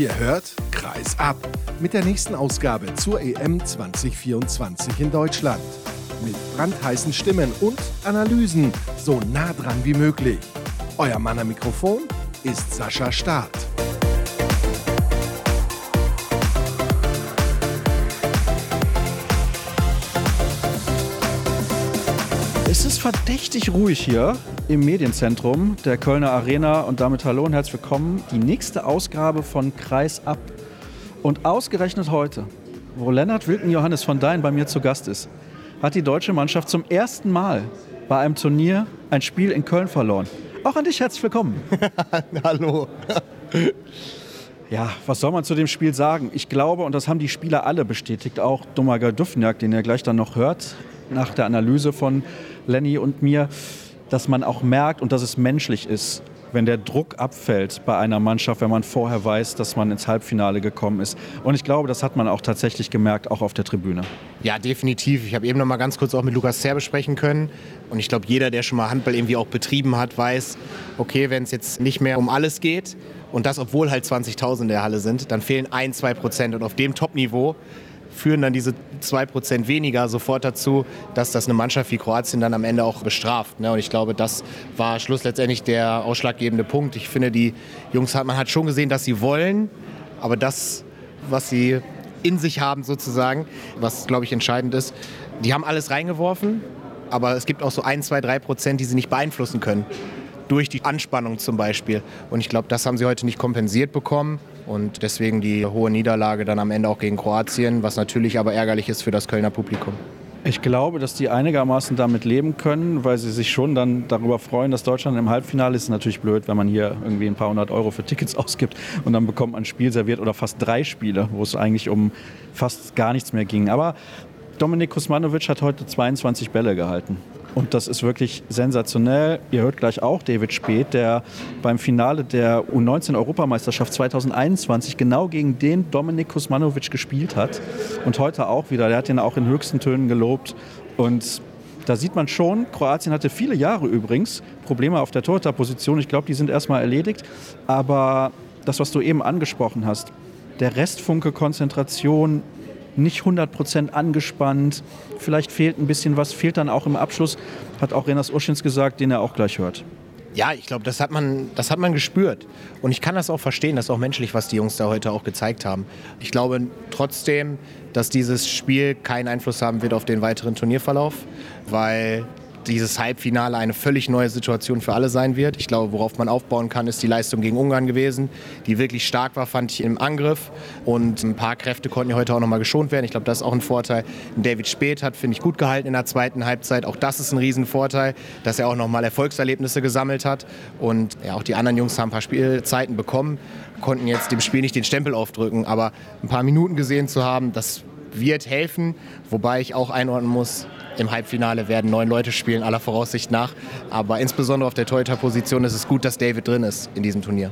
Ihr hört Kreis ab mit der nächsten Ausgabe zur EM 2024 in Deutschland. Mit brandheißen Stimmen und Analysen so nah dran wie möglich. Euer Mann am Mikrofon ist Sascha Staat. Es ist verdächtig ruhig hier im Medienzentrum der Kölner Arena und damit hallo und herzlich willkommen. Die nächste Ausgabe von Kreis ab. Und ausgerechnet heute, wo Lennart Wilken Johannes von Dein bei mir zu Gast ist, hat die deutsche Mannschaft zum ersten Mal bei einem Turnier ein Spiel in Köln verloren. Auch an dich herzlich willkommen. Hallo. Ja, was soll man zu dem Spiel sagen? Ich glaube, und das haben die Spieler alle bestätigt, auch Domaga Dufniak, den ihr gleich dann noch hört, nach der Analyse von Lenny und mir, dass man auch merkt und dass es menschlich ist, wenn der Druck abfällt bei einer Mannschaft, wenn man vorher weiß, dass man ins Halbfinale gekommen ist. Und ich glaube, das hat man auch tatsächlich gemerkt, auch auf der Tribüne. Ja, definitiv. Ich habe eben noch mal ganz kurz auch mit Lukas Zer besprechen können. Und ich glaube, jeder, der schon mal Handball irgendwie auch betrieben hat, weiß, okay, wenn es jetzt nicht mehr um alles geht und das, obwohl halt 20.000 in der Halle sind, dann fehlen ein, zwei Prozent. Und auf dem Top-Niveau führen dann diese 2% weniger sofort dazu, dass das eine Mannschaft wie Kroatien dann am Ende auch bestraft. Ne? Und ich glaube, das war schlussendlich der ausschlaggebende Punkt. Ich finde, die Jungs man hat schon gesehen, dass sie wollen, aber das, was sie in sich haben sozusagen, was glaube ich entscheidend ist, die haben alles reingeworfen, aber es gibt auch so ein, zwei, drei Prozent, die sie nicht beeinflussen können. Durch die Anspannung zum Beispiel. Und ich glaube, das haben sie heute nicht kompensiert bekommen. Und deswegen die hohe Niederlage dann am Ende auch gegen Kroatien, was natürlich aber ärgerlich ist für das Kölner Publikum. Ich glaube, dass die einigermaßen damit leben können, weil sie sich schon dann darüber freuen, dass Deutschland im Halbfinale ist. ist natürlich blöd, wenn man hier irgendwie ein paar hundert Euro für Tickets ausgibt und dann bekommt man ein Spiel serviert oder fast drei Spiele, wo es eigentlich um fast gar nichts mehr ging. Aber Dominik Kusmanovic hat heute 22 Bälle gehalten. Und das ist wirklich sensationell. Ihr hört gleich auch David Speth, der beim Finale der U19-Europameisterschaft 2021 genau gegen den Dominik Kusmanovic gespielt hat. Und heute auch wieder. Der hat ihn auch in höchsten Tönen gelobt. Und da sieht man schon, Kroatien hatte viele Jahre übrigens Probleme auf der Torhüterposition. Ich glaube, die sind erstmal erledigt. Aber das, was du eben angesprochen hast, der Restfunke Konzentration, nicht 100% angespannt. Vielleicht fehlt ein bisschen was, fehlt dann auch im Abschluss, hat auch Renas Uschins gesagt, den er auch gleich hört. Ja, ich glaube, das, hat man, das hat man gespürt. Und ich kann das auch verstehen, das ist auch menschlich, was die Jungs da heute auch gezeigt haben. Ich glaube trotzdem, dass dieses Spiel keinen Einfluss haben wird auf den weiteren Turnierverlauf, weil dieses Halbfinale eine völlig neue Situation für alle sein wird. Ich glaube, worauf man aufbauen kann, ist die Leistung gegen Ungarn gewesen, die wirklich stark war, fand ich im Angriff. Und ein paar Kräfte konnten ja heute auch nochmal geschont werden. Ich glaube, das ist auch ein Vorteil. David Speth hat, finde ich, gut gehalten in der zweiten Halbzeit. Auch das ist ein Riesenvorteil, dass er auch nochmal Erfolgserlebnisse gesammelt hat. Und ja, auch die anderen Jungs haben ein paar Spielzeiten bekommen, konnten jetzt dem Spiel nicht den Stempel aufdrücken. Aber ein paar Minuten gesehen zu haben, das wird helfen. Wobei ich auch einordnen muss, im Halbfinale werden neun Leute spielen, aller Voraussicht nach. Aber insbesondere auf der Torhüter-Position ist es gut, dass David drin ist in diesem Turnier.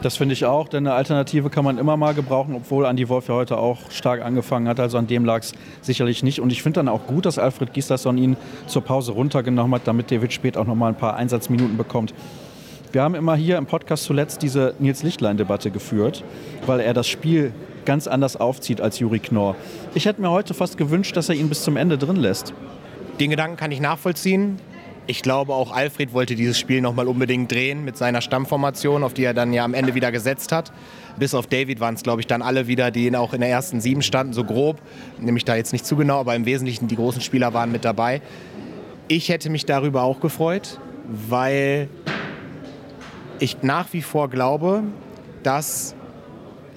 Das finde ich auch, denn eine Alternative kann man immer mal gebrauchen, obwohl Andi Wolf ja heute auch stark angefangen hat. Also an dem lag es sicherlich nicht. Und ich finde dann auch gut, dass Alfred Gislason ihn zur Pause runtergenommen hat, damit David Spät auch noch mal ein paar Einsatzminuten bekommt. Wir haben immer hier im Podcast zuletzt diese Nils Lichtlein-Debatte geführt, weil er das Spiel ganz anders aufzieht als Juri Knorr. Ich hätte mir heute fast gewünscht, dass er ihn bis zum Ende drin lässt. Den Gedanken kann ich nachvollziehen. Ich glaube, auch Alfred wollte dieses Spiel nochmal unbedingt drehen mit seiner Stammformation, auf die er dann ja am Ende wieder gesetzt hat. Bis auf David waren es, glaube ich, dann alle wieder, die auch in der ersten sieben standen, so grob. Nämlich da jetzt nicht zu genau, aber im Wesentlichen die großen Spieler waren mit dabei. Ich hätte mich darüber auch gefreut, weil ich nach wie vor glaube, dass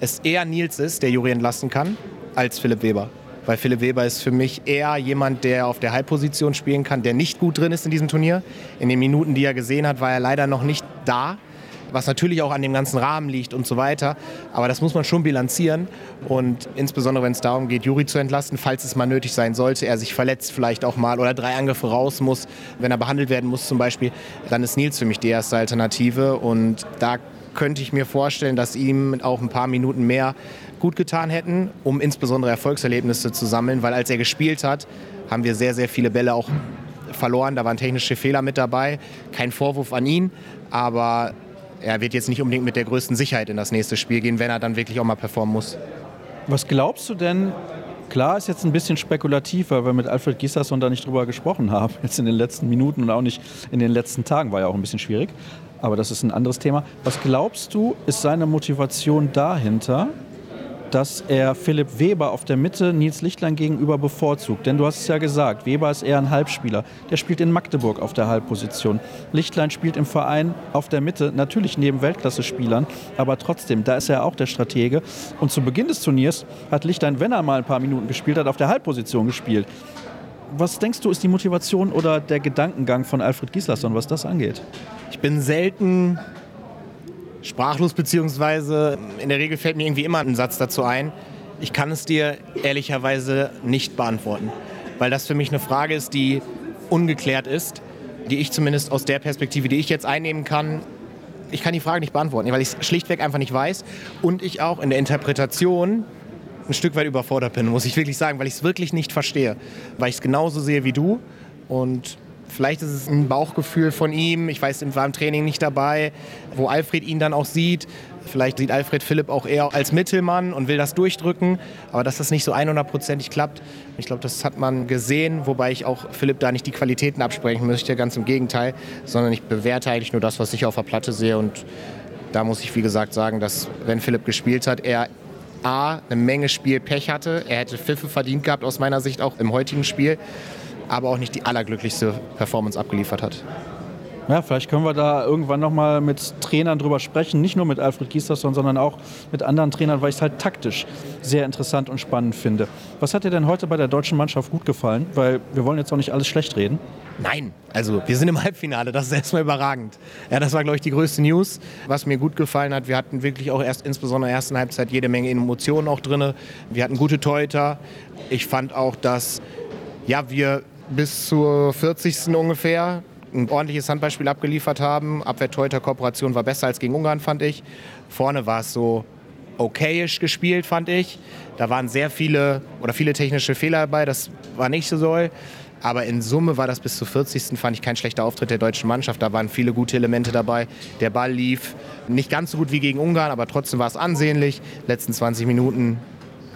es eher Nils ist, der Juri entlassen kann, als Philipp Weber. Weil Philipp Weber ist für mich eher jemand, der auf der Halbposition spielen kann, der nicht gut drin ist in diesem Turnier. In den Minuten, die er gesehen hat, war er leider noch nicht da. Was natürlich auch an dem ganzen Rahmen liegt und so weiter. Aber das muss man schon bilanzieren. Und insbesondere, wenn es darum geht, Juri zu entlasten, falls es mal nötig sein sollte, er sich verletzt vielleicht auch mal oder drei Angriffe raus muss, wenn er behandelt werden muss zum Beispiel, dann ist Nils für mich die erste Alternative. Und da könnte ich mir vorstellen, dass ihm auch ein paar Minuten mehr gut getan hätten, um insbesondere Erfolgserlebnisse zu sammeln, weil als er gespielt hat, haben wir sehr, sehr viele Bälle auch verloren. Da waren technische Fehler mit dabei. Kein Vorwurf an ihn, aber er wird jetzt nicht unbedingt mit der größten Sicherheit in das nächste Spiel gehen, wenn er dann wirklich auch mal performen muss. Was glaubst du denn, Klar ist jetzt ein bisschen spekulativ, weil wir mit Alfred Gisserson da nicht drüber gesprochen haben, jetzt in den letzten Minuten und auch nicht in den letzten Tagen, war ja auch ein bisschen schwierig. Aber das ist ein anderes Thema. Was glaubst du, ist seine Motivation dahinter, dass er Philipp Weber auf der Mitte Nils Lichtlein gegenüber bevorzugt. Denn du hast es ja gesagt, Weber ist eher ein Halbspieler. Der spielt in Magdeburg auf der Halbposition. Lichtlein spielt im Verein auf der Mitte, natürlich neben Weltklasse-Spielern, aber trotzdem, da ist er auch der Stratege. Und zu Beginn des Turniers hat Lichtlein, wenn er mal ein paar Minuten gespielt hat, auf der Halbposition gespielt. Was denkst du, ist die Motivation oder der Gedankengang von Alfred Gislason, was das angeht? Ich bin selten sprachlos, beziehungsweise in der Regel fällt mir irgendwie immer ein Satz dazu ein. Ich kann es dir ehrlicherweise nicht beantworten, weil das für mich eine Frage ist, die ungeklärt ist, die ich zumindest aus der Perspektive, die ich jetzt einnehmen kann, ich kann die Frage nicht beantworten, weil ich es schlichtweg einfach nicht weiß und ich auch in der Interpretation ein Stück weit überfordert bin, muss ich wirklich sagen, weil ich es wirklich nicht verstehe, weil ich es genauso sehe wie du und Vielleicht ist es ein Bauchgefühl von ihm. Ich weiß, er war im Training nicht dabei, wo Alfred ihn dann auch sieht. Vielleicht sieht Alfred Philipp auch eher als Mittelmann und will das durchdrücken. Aber dass das nicht so 100%ig klappt, ich glaube, das hat man gesehen. Wobei ich auch Philipp da nicht die Qualitäten absprechen möchte, ganz im Gegenteil. Sondern ich bewerte eigentlich nur das, was ich auf der Platte sehe. Und da muss ich, wie gesagt, sagen, dass, wenn Philipp gespielt hat, er A, eine Menge Spielpech hatte. Er hätte Pfiffe verdient gehabt, aus meiner Sicht auch im heutigen Spiel aber auch nicht die allerglücklichste Performance abgeliefert hat. Ja, vielleicht können wir da irgendwann nochmal mit Trainern drüber sprechen. Nicht nur mit Alfred Gisterson, sondern auch mit anderen Trainern, weil ich es halt taktisch sehr interessant und spannend finde. Was hat dir denn heute bei der deutschen Mannschaft gut gefallen? Weil wir wollen jetzt auch nicht alles schlecht reden. Nein, also wir sind im Halbfinale, das ist erstmal überragend. Ja, das war, glaube ich, die größte News. Was mir gut gefallen hat, wir hatten wirklich auch erst insbesondere in der ersten Halbzeit jede Menge Emotionen auch drin. Wir hatten gute Torhüter. Ich fand auch, dass ja, wir bis zur 40. ungefähr ein ordentliches Handballspiel abgeliefert haben. Abwehr-Torhüter-Kooperation war besser als gegen Ungarn, fand ich. Vorne war es so okayisch gespielt, fand ich. Da waren sehr viele oder viele technische Fehler dabei, das war nicht so soll. Aber in Summe war das bis zur 40. fand ich kein schlechter Auftritt der deutschen Mannschaft. Da waren viele gute Elemente dabei. Der Ball lief nicht ganz so gut wie gegen Ungarn, aber trotzdem war es ansehnlich. Letzten 20 Minuten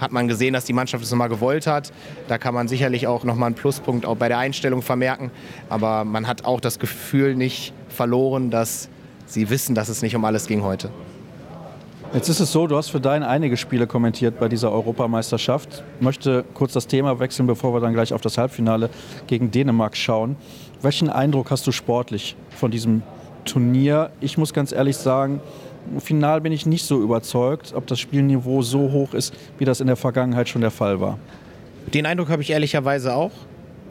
hat man gesehen, dass die Mannschaft es nochmal gewollt hat. Da kann man sicherlich auch nochmal einen Pluspunkt auch bei der Einstellung vermerken. Aber man hat auch das Gefühl nicht verloren, dass sie wissen, dass es nicht um alles ging heute. Jetzt ist es so, du hast für dein einige Spiele kommentiert bei dieser Europameisterschaft. Ich möchte kurz das Thema wechseln, bevor wir dann gleich auf das Halbfinale gegen Dänemark schauen. Welchen Eindruck hast du sportlich von diesem Turnier? Ich muss ganz ehrlich sagen, Final bin ich nicht so überzeugt, ob das Spielniveau so hoch ist, wie das in der Vergangenheit schon der Fall war. Den Eindruck habe ich ehrlicherweise auch.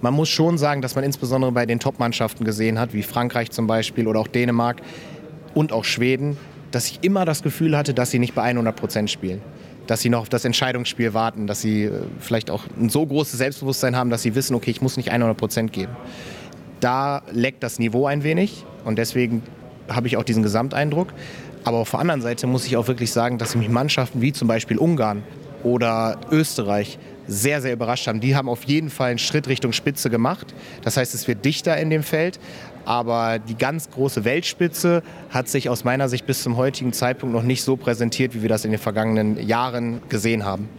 Man muss schon sagen, dass man insbesondere bei den Top-Mannschaften gesehen hat, wie Frankreich zum Beispiel oder auch Dänemark und auch Schweden, dass ich immer das Gefühl hatte, dass sie nicht bei 100 Prozent spielen. Dass sie noch auf das Entscheidungsspiel warten, dass sie äh, vielleicht auch ein so großes Selbstbewusstsein haben, dass sie wissen, okay, ich muss nicht 100 Prozent geben. Da leckt das Niveau ein wenig und deswegen habe ich auch diesen Gesamteindruck. Aber auf der anderen Seite muss ich auch wirklich sagen, dass mich Mannschaften wie zum Beispiel Ungarn oder Österreich sehr, sehr überrascht haben. Die haben auf jeden Fall einen Schritt Richtung Spitze gemacht. Das heißt, es wird dichter in dem Feld. Aber die ganz große Weltspitze hat sich aus meiner Sicht bis zum heutigen Zeitpunkt noch nicht so präsentiert, wie wir das in den vergangenen Jahren gesehen haben.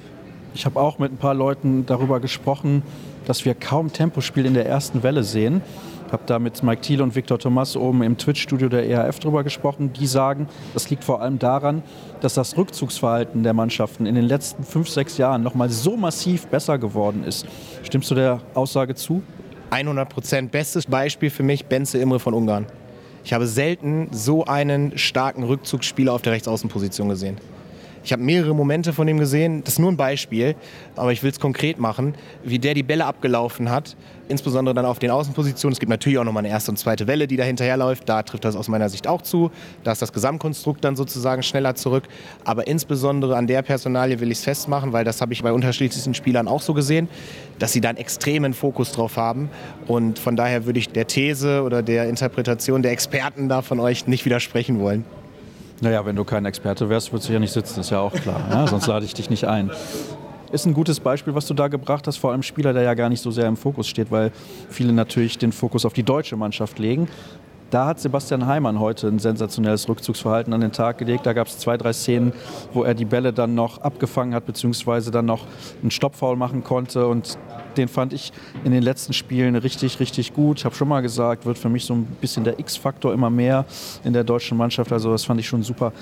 Ich habe auch mit ein paar Leuten darüber gesprochen, dass wir kaum Tempospiel in der ersten Welle sehen. Ich habe da mit Mike Thiel und Viktor Thomas oben im Twitch-Studio der ERF drüber gesprochen. Die sagen, das liegt vor allem daran, dass das Rückzugsverhalten der Mannschaften in den letzten fünf, sechs Jahren nochmal so massiv besser geworden ist. Stimmst du der Aussage zu? 100 Prozent. Bestes Beispiel für mich, Benze Imre von Ungarn. Ich habe selten so einen starken Rückzugsspieler auf der Rechtsaußenposition gesehen. Ich habe mehrere Momente von ihm gesehen. Das ist nur ein Beispiel, aber ich will es konkret machen, wie der die Bälle abgelaufen hat, insbesondere dann auf den Außenpositionen. Es gibt natürlich auch nochmal eine erste und zweite Welle, die da hinterherläuft. Da trifft das aus meiner Sicht auch zu. Da ist das Gesamtkonstrukt dann sozusagen schneller zurück. Aber insbesondere an der Personalie will ich es festmachen, weil das habe ich bei unterschiedlichsten Spielern auch so gesehen, dass sie da einen extremen Fokus drauf haben. Und von daher würde ich der These oder der Interpretation der Experten da von euch nicht widersprechen wollen. Naja, wenn du kein Experte wärst, würdest du ja nicht sitzen, ist ja auch klar. Ja? Sonst lade ich dich nicht ein. Ist ein gutes Beispiel, was du da gebracht hast, vor allem Spieler, der ja gar nicht so sehr im Fokus steht, weil viele natürlich den Fokus auf die deutsche Mannschaft legen. Da hat Sebastian Heimann heute ein sensationelles Rückzugsverhalten an den Tag gelegt. Da gab es zwei, drei Szenen, wo er die Bälle dann noch abgefangen hat, beziehungsweise dann noch einen Stoppfoul machen konnte. Und den fand ich in den letzten Spielen richtig, richtig gut. Ich habe schon mal gesagt, wird für mich so ein bisschen der X-Faktor immer mehr in der deutschen Mannschaft. Also das fand ich schon super.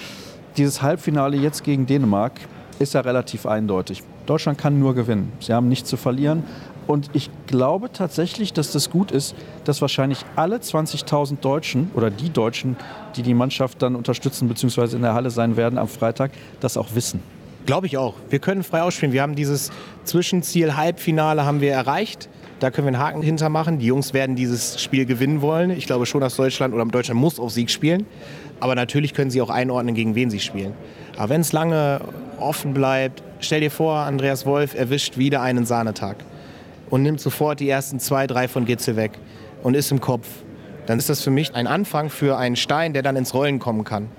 Dieses Halbfinale jetzt gegen Dänemark ist ja relativ eindeutig. Deutschland kann nur gewinnen. Sie haben nichts zu verlieren. Und ich glaube tatsächlich, dass das gut ist, dass wahrscheinlich alle 20.000 Deutschen oder die Deutschen, die die Mannschaft dann unterstützen bzw. in der Halle sein werden am Freitag, das auch wissen. Glaube ich auch. Wir können frei ausspielen. Wir haben dieses Zwischenziel Halbfinale haben wir erreicht. Da können wir einen Haken hintermachen. Die Jungs werden dieses Spiel gewinnen wollen. Ich glaube schon, dass Deutschland oder Deutschland muss auf Sieg spielen. Aber natürlich können sie auch einordnen, gegen wen sie spielen. Aber wenn es lange offen bleibt, stell dir vor, Andreas Wolf erwischt wieder einen Sahnetag und nimmt sofort die ersten zwei, drei von Gitzel weg und ist im Kopf, dann ist das für mich ein Anfang für einen Stein, der dann ins Rollen kommen kann.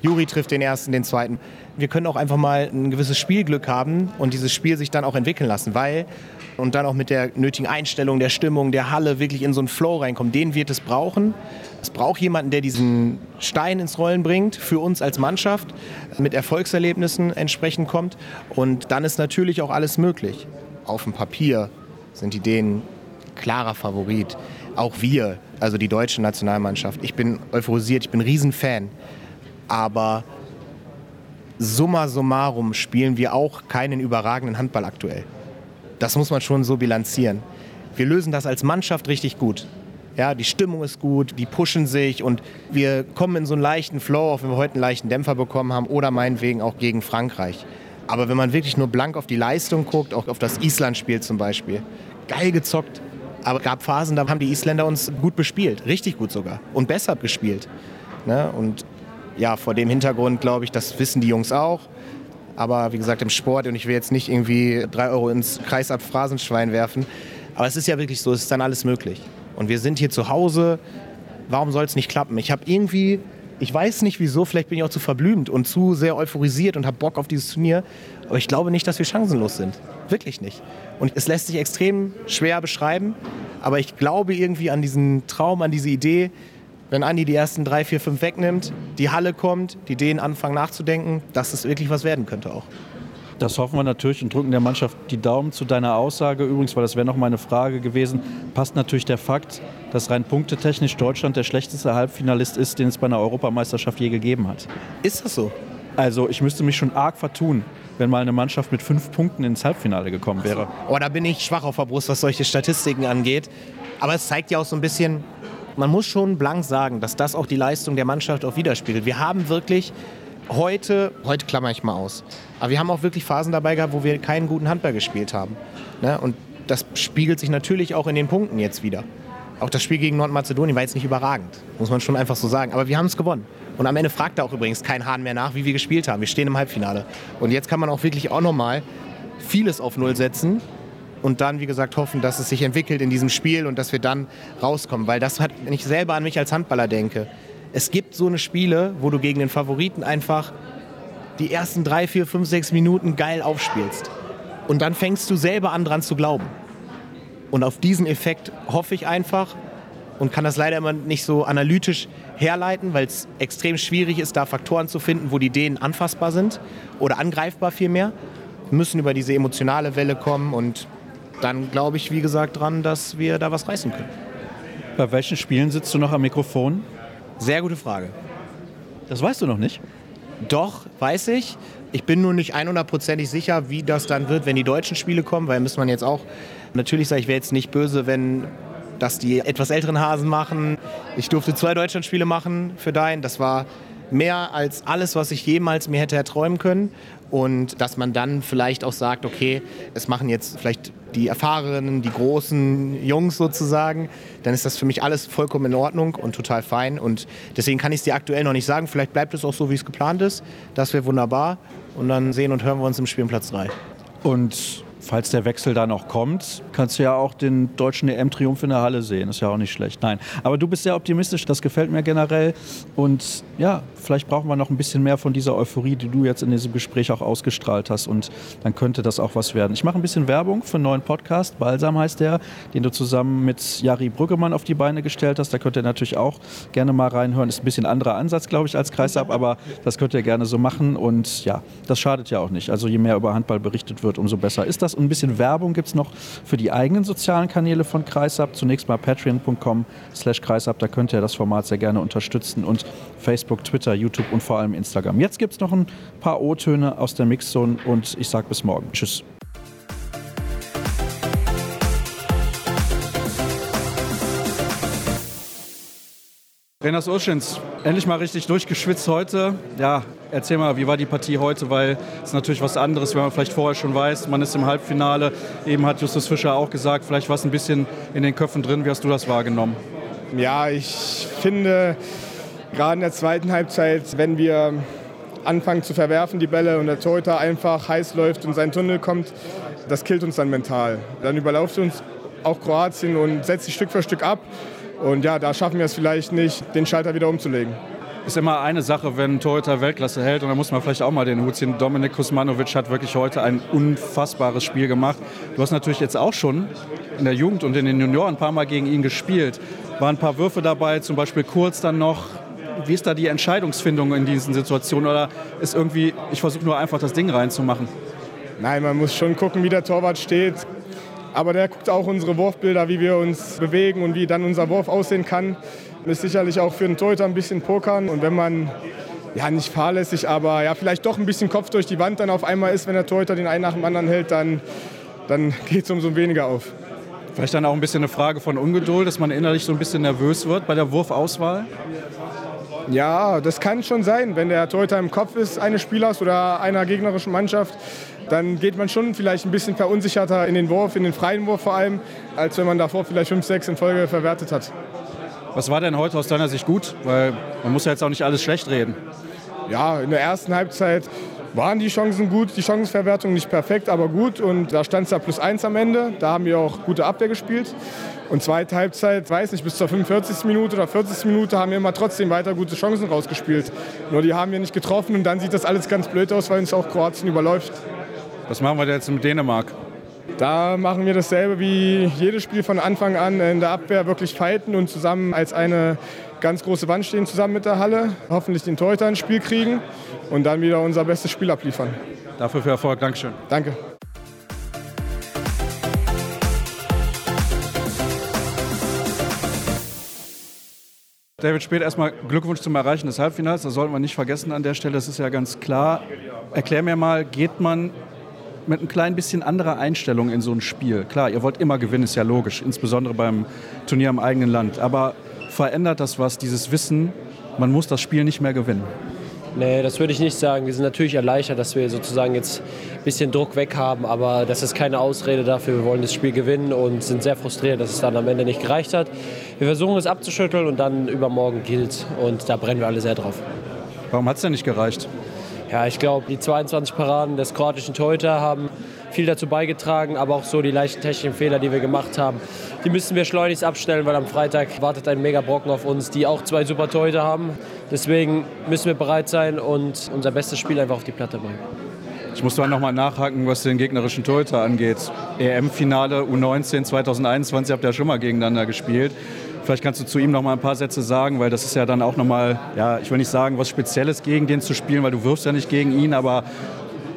Juri trifft den ersten, den zweiten. Wir können auch einfach mal ein gewisses Spielglück haben und dieses Spiel sich dann auch entwickeln lassen, weil und dann auch mit der nötigen Einstellung, der Stimmung, der Halle wirklich in so einen Flow reinkommen. Den wird es brauchen. Es braucht jemanden, der diesen Stein ins Rollen bringt, für uns als Mannschaft, mit Erfolgserlebnissen entsprechend kommt. Und dann ist natürlich auch alles möglich. Auf dem Papier, sind die Dänen klarer Favorit. Auch wir, also die deutsche Nationalmannschaft. Ich bin euphorisiert, ich bin Riesenfan. Aber summa summarum spielen wir auch keinen überragenden Handball aktuell. Das muss man schon so bilanzieren. Wir lösen das als Mannschaft richtig gut. Ja, die Stimmung ist gut, die pushen sich und wir kommen in so einen leichten Flow, auch wenn wir heute einen leichten Dämpfer bekommen haben oder meinetwegen auch gegen Frankreich. Aber wenn man wirklich nur blank auf die Leistung guckt, auch auf das Island-Spiel zum Beispiel, geil gezockt. Aber gab Phasen, da haben die Isländer uns gut bespielt, richtig gut sogar und besser gespielt. Ne? Und ja, vor dem Hintergrund glaube ich, das wissen die Jungs auch. Aber wie gesagt, im Sport, und ich will jetzt nicht irgendwie drei Euro ins Kreisab Phrasenschwein werfen, aber es ist ja wirklich so, es ist dann alles möglich. Und wir sind hier zu Hause, warum soll es nicht klappen? Ich habe irgendwie, ich weiß nicht wieso, vielleicht bin ich auch zu verblümt und zu sehr euphorisiert und habe Bock auf dieses Turnier, aber ich glaube nicht, dass wir chancenlos sind. Wirklich nicht. Und es lässt sich extrem schwer beschreiben, aber ich glaube irgendwie an diesen Traum, an diese Idee, wenn Andi die ersten drei, vier, fünf wegnimmt, die Halle kommt, die Ideen anfangen nachzudenken, dass es wirklich was werden könnte auch. Das hoffen wir natürlich und drücken der Mannschaft die Daumen zu deiner Aussage. Übrigens, weil das wäre noch meine Frage gewesen, passt natürlich der Fakt, dass rein punktetechnisch Deutschland der schlechteste Halbfinalist ist, den es bei einer Europameisterschaft je gegeben hat. Ist das so? Also ich müsste mich schon arg vertun, wenn mal eine Mannschaft mit fünf Punkten ins Halbfinale gekommen wäre. Oh, da bin ich schwach auf der Brust, was solche Statistiken angeht. Aber es zeigt ja auch so ein bisschen, man muss schon blank sagen, dass das auch die Leistung der Mannschaft auch widerspiegelt. Wir haben wirklich heute, heute klammer ich mal aus, aber wir haben auch wirklich Phasen dabei gehabt, wo wir keinen guten Handball gespielt haben. Ne? Und das spiegelt sich natürlich auch in den Punkten jetzt wieder. Auch das Spiel gegen Nordmazedonien war jetzt nicht überragend, muss man schon einfach so sagen. Aber wir haben es gewonnen. Und am Ende fragt da auch übrigens kein Hahn mehr nach, wie wir gespielt haben. Wir stehen im Halbfinale. Und jetzt kann man auch wirklich auch nochmal vieles auf Null setzen und dann, wie gesagt, hoffen, dass es sich entwickelt in diesem Spiel und dass wir dann rauskommen. Weil das hat, wenn ich selber an mich als Handballer denke, es gibt so eine Spiele, wo du gegen den Favoriten einfach die ersten drei, vier, fünf, sechs Minuten geil aufspielst. Und dann fängst du selber an, dran zu glauben. Und auf diesen Effekt hoffe ich einfach und kann das leider immer nicht so analytisch herleiten, weil es extrem schwierig ist, da Faktoren zu finden, wo die Ideen anfassbar sind oder angreifbar vielmehr. Wir müssen über diese emotionale Welle kommen und dann glaube ich, wie gesagt, dran, dass wir da was reißen können. Bei welchen Spielen sitzt du noch am Mikrofon? Sehr gute Frage. Das weißt du noch nicht? Doch, weiß ich. Ich bin nur nicht 100%ig sicher, wie das dann wird, wenn die deutschen Spiele kommen, weil müsste man jetzt auch. Natürlich sage ich, wäre jetzt nicht böse, wenn das die etwas älteren Hasen machen. Ich durfte zwei Deutschlandspiele machen für Dein. Das war mehr als alles, was ich jemals mir hätte erträumen können. Und dass man dann vielleicht auch sagt, okay, es machen jetzt vielleicht die Erfahrenen, die großen Jungs sozusagen, dann ist das für mich alles vollkommen in Ordnung und total fein. Und deswegen kann ich es dir aktuell noch nicht sagen. Vielleicht bleibt es auch so, wie es geplant ist. Das wäre wunderbar. Und dann sehen und hören wir uns im Spiel Platz 3. Und falls der Wechsel da noch kommt, kannst du ja auch den deutschen EM-Triumph in der Halle sehen. Ist ja auch nicht schlecht. Nein. Aber du bist sehr optimistisch, das gefällt mir generell. Und ja, vielleicht brauchen wir noch ein bisschen mehr von dieser Euphorie, die du jetzt in diesem Gespräch auch ausgestrahlt hast. Und dann könnte das auch was werden. Ich mache ein bisschen Werbung für einen neuen Podcast. Balsam heißt der, den du zusammen mit Jari Brüggemann auf die Beine gestellt hast. Da könnt ihr natürlich auch gerne mal reinhören. Ist ein bisschen anderer Ansatz, glaube ich, als Kreisab, aber das könnt ihr gerne so machen. Und ja, das schadet ja auch nicht. Also je mehr über Handball berichtet wird, umso besser ist das. Und ein bisschen Werbung gibt es noch für die eigenen sozialen Kanäle von Kreisab. Zunächst mal patreon.com slash kreisab. Da könnt ihr das Format sehr gerne unterstützen. Und Facebook, Twitter, YouTube und vor allem Instagram. Jetzt gibt es noch ein paar O-Töne aus der Mixzone und ich sage bis morgen. Tschüss. Renas Urschins, endlich mal richtig durchgeschwitzt heute. Ja, erzähl mal, wie war die Partie heute? Weil es ist natürlich was anderes, wenn man vielleicht vorher schon weiß, man ist im Halbfinale. Eben hat Justus Fischer auch gesagt, vielleicht war es ein bisschen in den Köpfen drin. Wie hast du das wahrgenommen? Ja, ich finde, gerade in der zweiten Halbzeit, wenn wir anfangen zu verwerfen, die Bälle, und der Torhüter einfach heiß läuft und sein Tunnel kommt, das killt uns dann mental. Dann überlauft uns auch Kroatien und setzt sich Stück für Stück ab. Und ja, da schaffen wir es vielleicht nicht, den Schalter wieder umzulegen. Ist immer eine Sache, wenn ein Torhüter Weltklasse hält. Und da muss man vielleicht auch mal den Hut ziehen. Dominik Kusmanovic hat wirklich heute ein unfassbares Spiel gemacht. Du hast natürlich jetzt auch schon in der Jugend und in den Junioren ein paar Mal gegen ihn gespielt. Waren ein paar Würfe dabei, zum Beispiel kurz dann noch. Wie ist da die Entscheidungsfindung in diesen Situationen? Oder ist irgendwie, ich versuche nur einfach das Ding reinzumachen? Nein, man muss schon gucken, wie der Torwart steht. Aber der guckt auch unsere Wurfbilder, wie wir uns bewegen und wie dann unser Wurf aussehen kann. Das ist sicherlich auch für einen Torhüter ein bisschen Pokern. Und wenn man ja, nicht fahrlässig, aber ja, vielleicht doch ein bisschen Kopf durch die Wand dann auf einmal ist, wenn der Torhüter den einen nach dem anderen hält, dann, dann geht es umso weniger auf. Vielleicht dann auch ein bisschen eine Frage von Ungeduld, dass man innerlich so ein bisschen nervös wird bei der Wurfauswahl? Ja, das kann schon sein. Wenn der Torhüter im Kopf ist eines Spielers oder einer gegnerischen Mannschaft, dann geht man schon vielleicht ein bisschen verunsicherter in den Wurf, in den freien Wurf vor allem, als wenn man davor vielleicht 5, 6 in Folge verwertet hat. Was war denn heute aus deiner Sicht gut? Weil man muss ja jetzt auch nicht alles schlecht reden. Ja, in der ersten Halbzeit waren die Chancen gut, die Chancenverwertung nicht perfekt, aber gut. Und da stand es ja plus eins am Ende. Da haben wir auch gute Abwehr gespielt. Und zweite Halbzeit, weiß nicht, bis zur 45. Minute oder 40. Minute haben wir immer trotzdem weiter gute Chancen rausgespielt. Nur die haben wir nicht getroffen und dann sieht das alles ganz blöd aus, weil uns auch Kroatien überläuft. Was machen wir jetzt mit Dänemark? Da machen wir dasselbe wie jedes Spiel von Anfang an in der Abwehr wirklich fighten und zusammen als eine ganz große Wand stehen, zusammen mit der Halle. Hoffentlich den Torhüter ins Spiel kriegen und dann wieder unser bestes Spiel abliefern. Dafür viel Erfolg. Dankeschön. Danke. David Spät, erstmal Glückwunsch zum Erreichen des Halbfinals. Das sollten wir nicht vergessen an der Stelle, das ist ja ganz klar. Erklär mir mal, geht man mit ein klein bisschen anderer Einstellung in so ein Spiel? Klar, ihr wollt immer gewinnen, ist ja logisch, insbesondere beim Turnier im eigenen Land. Aber verändert das was, dieses Wissen, man muss das Spiel nicht mehr gewinnen? Nee, das würde ich nicht sagen. Wir sind natürlich erleichtert, dass wir sozusagen jetzt ein bisschen Druck weg haben, aber das ist keine Ausrede dafür. Wir wollen das Spiel gewinnen und sind sehr frustriert, dass es dann am Ende nicht gereicht hat. Wir versuchen es abzuschütteln und dann übermorgen gilt und da brennen wir alle sehr drauf. Warum hat es denn nicht gereicht? Ja, ich glaube, die 22 Paraden des kroatischen Torhüter haben viel dazu beigetragen, aber auch so die leichten technischen Fehler, die wir gemacht haben, die müssen wir schleunigst abstellen, weil am Freitag wartet ein Mega-Brocken auf uns, die auch zwei super Torhüter haben. Deswegen müssen wir bereit sein und unser bestes Spiel einfach auf die Platte bringen. Ich muss da nochmal nachhaken, was den gegnerischen Torhüter angeht. EM-Finale U19 2021 habt ihr ja schon mal gegeneinander gespielt. Vielleicht kannst du zu ihm noch mal ein paar Sätze sagen, weil das ist ja dann auch noch mal, ja, ich will nicht sagen, was Spezielles gegen den zu spielen, weil du wirfst ja nicht gegen ihn, aber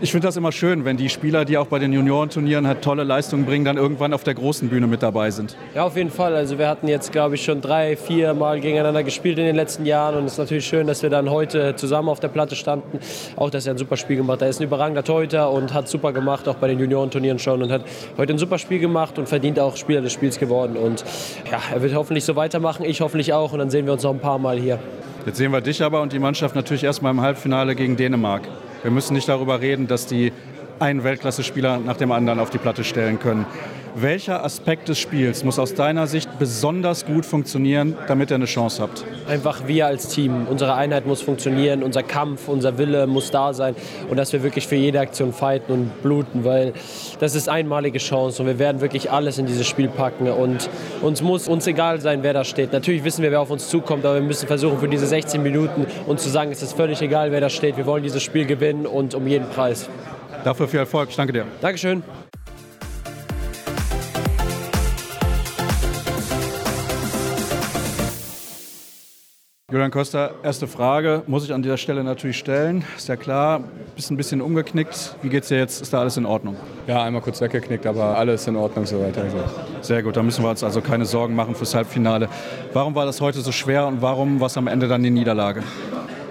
ich finde das immer schön, wenn die Spieler, die auch bei den Juniorenturnieren halt tolle Leistungen bringen, dann irgendwann auf der großen Bühne mit dabei sind. Ja, auf jeden Fall. Also wir hatten jetzt, glaube ich, schon drei, vier Mal gegeneinander gespielt in den letzten Jahren und es ist natürlich schön, dass wir dann heute zusammen auf der Platte standen. Auch, dass er ein super Spiel gemacht hat. Er ist ein überragender Torhüter und hat super gemacht, auch bei den Juniorenturnieren schon und hat heute ein super Spiel gemacht und verdient auch Spieler des Spiels geworden. Und ja, er wird hoffentlich so weitermachen, ich hoffentlich auch und dann sehen wir uns noch ein paar Mal hier. Jetzt sehen wir dich aber und die Mannschaft natürlich erstmal im Halbfinale gegen Dänemark. Wir müssen nicht darüber reden, dass die einen Weltklasse-Spieler nach dem anderen auf die Platte stellen können. Welcher Aspekt des Spiels muss aus deiner Sicht besonders gut funktionieren, damit ihr eine Chance habt? Einfach wir als Team. Unsere Einheit muss funktionieren, unser Kampf, unser Wille muss da sein und dass wir wirklich für jede Aktion fighten und bluten, weil das ist einmalige Chance und wir werden wirklich alles in dieses Spiel packen und uns muss uns egal sein, wer da steht. Natürlich wissen wir, wer auf uns zukommt, aber wir müssen versuchen für diese 16 Minuten uns zu sagen, es ist völlig egal, wer da steht. Wir wollen dieses Spiel gewinnen und um jeden Preis. Dafür viel Erfolg. Ich danke dir. Dankeschön. Julian Costa, erste Frage muss ich an dieser Stelle natürlich stellen. Ist ja klar, bist ein bisschen umgeknickt. Wie geht's dir jetzt? Ist da alles in Ordnung? Ja, einmal kurz weggeknickt, aber alles in Ordnung soweit. Also. Sehr gut, da müssen wir uns also keine Sorgen machen fürs Halbfinale. Warum war das heute so schwer und warum war es am Ende dann die Niederlage?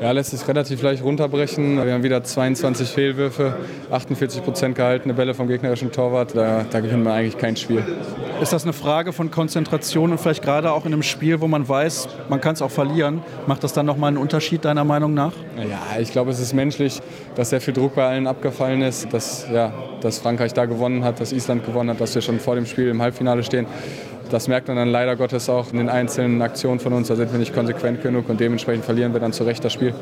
Ja, lässt sich relativ leicht runterbrechen. Wir haben wieder 22 Fehlwürfe, 48 Prozent gehaltene Bälle vom gegnerischen Torwart. Da, da gewinnen wir eigentlich kein Spiel. Ist das eine Frage von Konzentration und vielleicht gerade auch in einem Spiel, wo man weiß, man kann es auch verlieren? Macht das dann nochmal einen Unterschied deiner Meinung nach? Ja, ich glaube, es ist menschlich, dass sehr viel Druck bei allen abgefallen ist, dass, ja, dass Frankreich da gewonnen hat, dass Island gewonnen hat, dass wir schon vor dem Spiel im Halbfinale stehen. Das merkt man dann leider Gottes auch in den einzelnen Aktionen von uns. Da sind wir nicht konsequent genug und dementsprechend verlieren wir dann zu Recht das Spiel.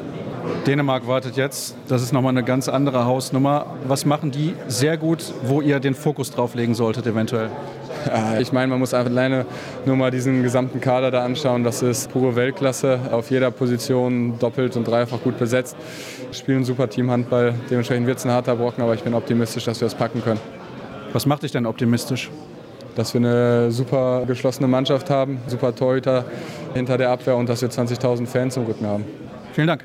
Dänemark wartet jetzt. Das ist nochmal eine ganz andere Hausnummer. Was machen die sehr gut, wo ihr den Fokus drauf legen solltet eventuell? Ja, ich meine, man muss einfach alleine nur mal diesen gesamten Kader da anschauen. Das ist pure Weltklasse. Auf jeder Position doppelt und dreifach gut besetzt. Wir spielen super Team Handball. Dementsprechend wird es ein harter Brocken, aber ich bin optimistisch, dass wir es packen können. Was macht dich denn optimistisch? Dass wir eine super geschlossene Mannschaft haben, super Torhüter hinter der Abwehr und dass wir 20.000 Fans im Rücken haben. Vielen Dank.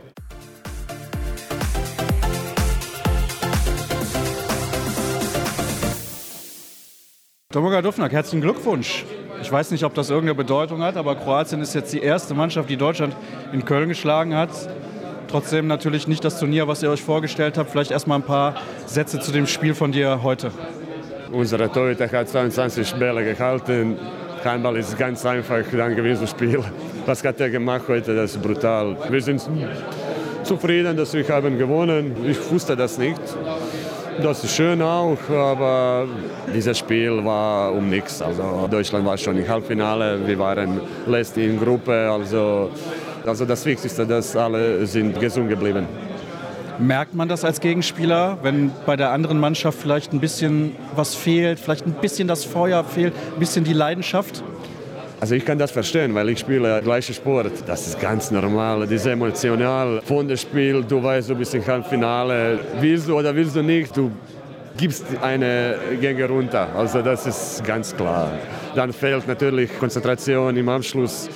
Domoga Dufnak, herzlichen Glückwunsch. Ich weiß nicht, ob das irgendeine Bedeutung hat, aber Kroatien ist jetzt die erste Mannschaft, die Deutschland in Köln geschlagen hat. Trotzdem natürlich nicht das Turnier, was ihr euch vorgestellt habt. Vielleicht erstmal ein paar Sätze zu dem Spiel von dir heute. Unsere Torhüter hat 22 Bälle gehalten. Handball ist ganz einfach dann gewesen Spiel. Was hat er gemacht heute? Das ist brutal. Wir sind zufrieden, dass wir haben gewonnen. Ich wusste das nicht. Das ist schön auch, aber dieses Spiel war um nichts. Also Deutschland war schon im Halbfinale, wir waren letzte in Gruppe. Also, also das Wichtigste, dass alle sind gesund geblieben. Merkt man das als Gegenspieler, wenn bei der anderen Mannschaft vielleicht ein bisschen was fehlt, vielleicht ein bisschen das Feuer fehlt, ein bisschen die Leidenschaft? Also ich kann das verstehen, weil ich spiele gleiche Sport. Das ist ganz normal, das ist emotional. Von dem Spiel, du weißt, du bist im Halbfinale. Willst du oder willst du nicht, du gibst eine Gänge runter. Also das ist ganz klar. Dann fehlt natürlich Konzentration im Abschluss.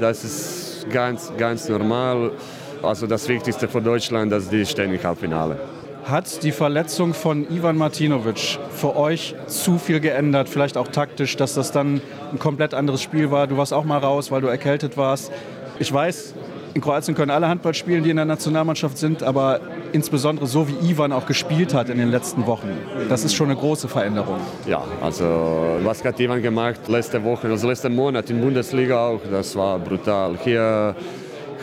Das ist ganz, ganz normal. Also das Wichtigste für Deutschland, dass die stehen im Halbfinale. Hat die Verletzung von Ivan Martinovic für euch zu viel geändert, vielleicht auch taktisch, dass das dann ein komplett anderes Spiel war? Du warst auch mal raus, weil du erkältet warst. Ich weiß, in Kroatien können alle Handball spielen, die in der Nationalmannschaft sind, aber insbesondere so wie Ivan auch gespielt hat in den letzten Wochen, das ist schon eine große Veränderung. Ja, also was hat Ivan gemacht letzte Woche, also letzten Monat in der Bundesliga auch, das war brutal. Hier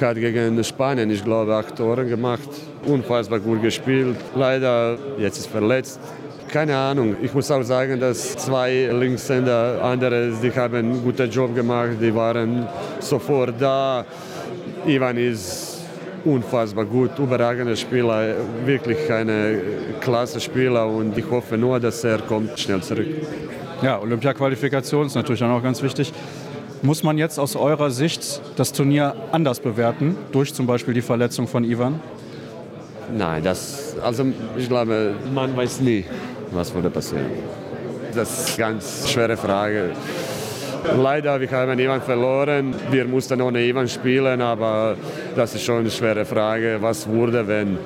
hat gegen Spanien, ich glaube, acht Tore gemacht. Unfassbar gut gespielt. Leider jetzt ist verletzt. Keine Ahnung. Ich muss auch sagen, dass zwei Linkshänder, andere, die haben einen guten Job gemacht. Die waren sofort da. Ivan ist unfassbar gut, überragender Spieler, wirklich ein klasse Spieler und ich hoffe nur, dass er kommt schnell zurück. Ja, Olympia-Qualifikation ist natürlich auch ganz wichtig. Muss man jetzt aus eurer Sicht das Turnier anders bewerten, durch zum Beispiel die Verletzung von Ivan? Nein, das, also ich glaube, man weiß nie, was würde passieren. Das ist eine ganz schwere Frage. Leider, wir haben Ivan verloren. Wir mussten ohne Ivan spielen, aber das ist schon eine schwere Frage. Was wurde, wenn?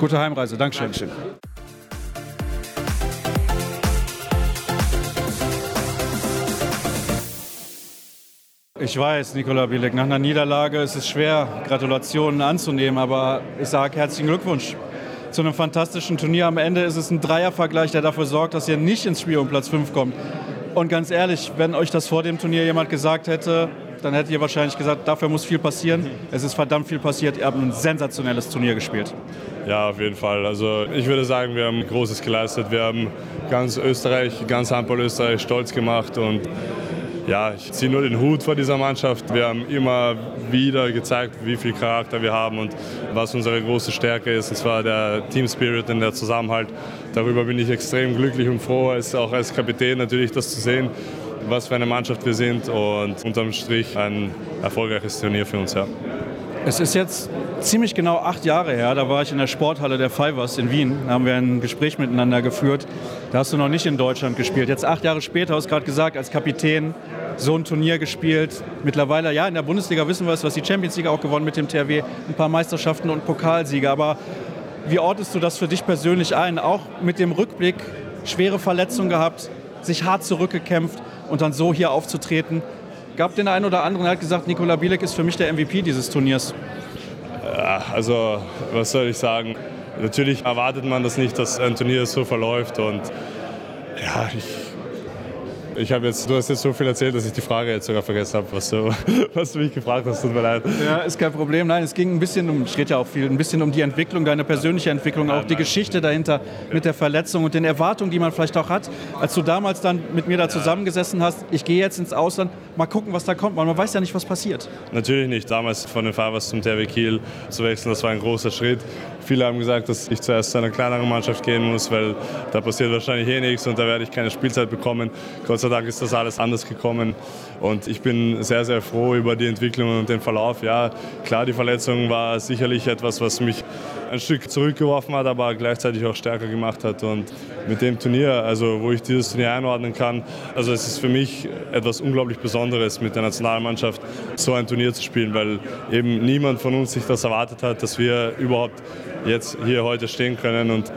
Gute Heimreise, Dankeschön. Dankeschön. Ich weiß, Nikola Bielek, nach einer Niederlage ist es schwer, Gratulationen anzunehmen, aber ich sage herzlichen Glückwunsch zu einem fantastischen Turnier. Am Ende ist es ein Dreiervergleich, der dafür sorgt, dass ihr nicht ins Spiel um Platz 5 kommt. Und ganz ehrlich, wenn euch das vor dem Turnier jemand gesagt hätte, dann hättet ihr wahrscheinlich gesagt, dafür muss viel passieren. Es ist verdammt viel passiert. Ihr habt ein sensationelles Turnier gespielt. Ja, auf jeden Fall. Also ich würde sagen, wir haben Großes geleistet. Wir haben ganz Österreich, ganz Handball Österreich stolz gemacht und ja, ich ziehe nur den Hut vor dieser Mannschaft. Wir haben immer wieder gezeigt, wie viel Charakter wir haben und was unsere große Stärke ist, und zwar der Team Spirit und der Zusammenhalt. Darüber bin ich extrem glücklich und froh, auch als Kapitän natürlich das zu sehen, was für eine Mannschaft wir sind und unterm Strich ein erfolgreiches Turnier für uns. Ja. Es ist jetzt ziemlich genau acht Jahre her, da war ich in der Sporthalle der Fivers in Wien. Da haben wir ein Gespräch miteinander geführt. Da hast du noch nicht in Deutschland gespielt. Jetzt acht Jahre später, hast du gerade gesagt, als Kapitän so ein Turnier gespielt. Mittlerweile, ja, in der Bundesliga wissen wir es, was die Champions League auch gewonnen mit dem THW. Ein paar Meisterschaften und Pokalsiege. Aber wie ortest du das für dich persönlich ein? Auch mit dem Rückblick, schwere Verletzungen gehabt, sich hart zurückgekämpft und dann so hier aufzutreten gab den einen oder anderen, der hat gesagt, Nikola Bielek ist für mich der MVP dieses Turniers. Ja, also, was soll ich sagen? Natürlich erwartet man das nicht, dass ein Turnier so verläuft und ja, ich ich habe jetzt, du hast jetzt so viel erzählt, dass ich die Frage jetzt sogar vergessen habe, was du, was du mich gefragt hast. Tut mir leid. Ja, ist kein Problem. Nein, es ging ein bisschen um, ich rede ja auch viel, ein bisschen um die Entwicklung, deine persönliche Entwicklung, nein, auch die nein. Geschichte dahinter mit der Verletzung und den Erwartungen, die man vielleicht auch hat. Als du damals dann mit mir da zusammengesessen hast, ich gehe jetzt ins Ausland, mal gucken, was da kommt, man weiß ja nicht, was passiert. Natürlich nicht. Damals von den Favas zum THW Kiel zu wechseln, das war ein großer Schritt. Viele haben gesagt, dass ich zuerst zu einer kleineren Mannschaft gehen muss, weil da passiert wahrscheinlich eh nichts und da werde ich keine Spielzeit bekommen. Gott sei Dank ist das alles anders gekommen und ich bin sehr, sehr froh über die Entwicklung und den Verlauf. Ja, klar, die Verletzung war sicherlich etwas, was mich ein Stück zurückgeworfen hat, aber gleichzeitig auch stärker gemacht hat. Und mit dem Turnier, also wo ich dieses Turnier einordnen kann, also es ist für mich etwas unglaublich Besonderes, mit der Nationalmannschaft so ein Turnier zu spielen, weil eben niemand von uns sich das erwartet hat, dass wir überhaupt jetzt hier heute stehen können und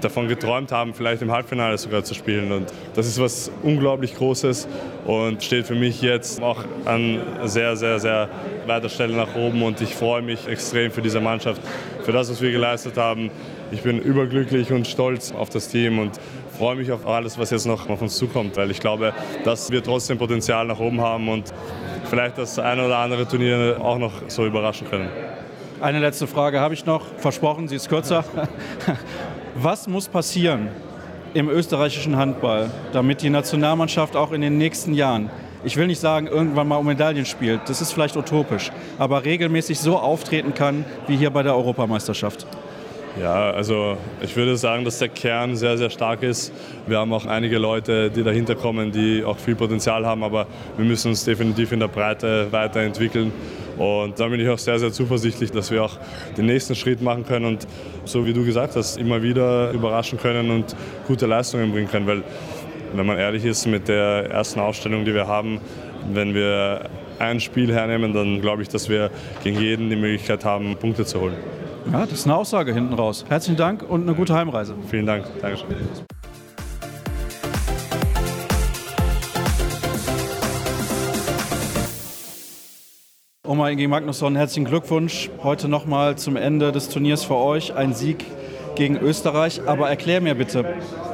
davon geträumt haben, vielleicht im Halbfinale sogar zu spielen. Und das ist was unglaublich Großes und steht für mich jetzt auch an sehr, sehr, sehr weiter Stelle nach oben. Und ich freue mich extrem für diese Mannschaft, für das, was wir geleistet haben. Ich bin überglücklich und stolz auf das Team und freue mich auf alles, was jetzt noch auf uns zukommt, weil ich glaube, dass wir trotzdem Potenzial nach oben haben und vielleicht das eine oder andere Turnier auch noch so überraschen können. Eine letzte Frage habe ich noch, versprochen, sie ist kürzer. Was muss passieren im österreichischen Handball, damit die Nationalmannschaft auch in den nächsten Jahren, ich will nicht sagen, irgendwann mal um Medaillen spielt, das ist vielleicht utopisch, aber regelmäßig so auftreten kann wie hier bei der Europameisterschaft? Ja, also ich würde sagen, dass der Kern sehr, sehr stark ist. Wir haben auch einige Leute, die dahinter kommen, die auch viel Potenzial haben, aber wir müssen uns definitiv in der Breite weiterentwickeln. Und da bin ich auch sehr, sehr zuversichtlich, dass wir auch den nächsten Schritt machen können und so wie du gesagt hast, immer wieder überraschen können und gute Leistungen bringen können. Weil, wenn man ehrlich ist, mit der ersten Ausstellung, die wir haben, wenn wir ein Spiel hernehmen, dann glaube ich, dass wir gegen jeden die Möglichkeit haben, Punkte zu holen. Ja, das ist eine Aussage hinten raus. Herzlichen Dank und eine gute Heimreise. Vielen Dank. Dankeschön. Oma Ingi Magnusson, herzlichen Glückwunsch. Heute nochmal zum Ende des Turniers für euch. Ein Sieg gegen Österreich. Aber erklär mir bitte,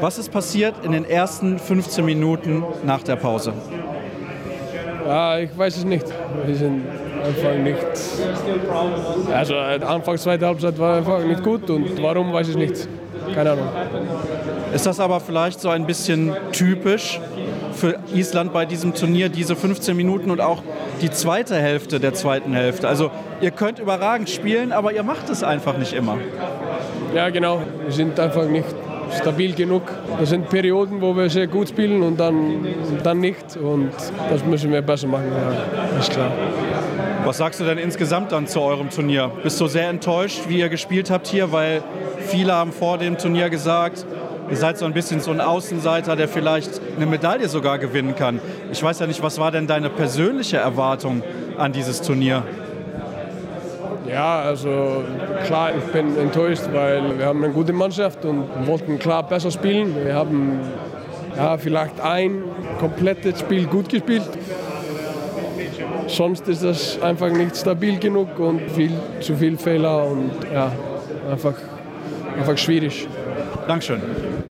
was ist passiert in den ersten 15 Minuten nach der Pause? Ja, ich weiß es nicht. Wir sind einfach nicht. Also, Anfang zweite Halbzeit war einfach nicht gut und warum weiß ich nicht. Keine Ahnung. Ist das aber vielleicht so ein bisschen typisch für Island bei diesem Turnier, diese 15 Minuten und auch die zweite Hälfte der zweiten Hälfte? Also ihr könnt überragend spielen, aber ihr macht es einfach nicht immer. Ja, genau. Wir sind einfach nicht stabil genug. Das sind Perioden, wo wir sehr gut spielen und dann, dann nicht. Und das müssen wir besser machen, ja, ist klar. Was sagst du denn insgesamt dann zu eurem Turnier? Bist du sehr enttäuscht, wie ihr gespielt habt hier? Weil viele haben vor dem Turnier gesagt, ihr seid so ein bisschen so ein Außenseiter, der vielleicht eine Medaille sogar gewinnen kann. Ich weiß ja nicht, was war denn deine persönliche Erwartung an dieses Turnier? Ja, also klar, ich bin enttäuscht, weil wir haben eine gute Mannschaft und wollten klar besser spielen. Wir haben ja, vielleicht ein komplettes Spiel gut gespielt. Sonst ist das einfach nicht stabil genug und viel zu viele Fehler und ja, einfach, einfach schwierig. Dankeschön.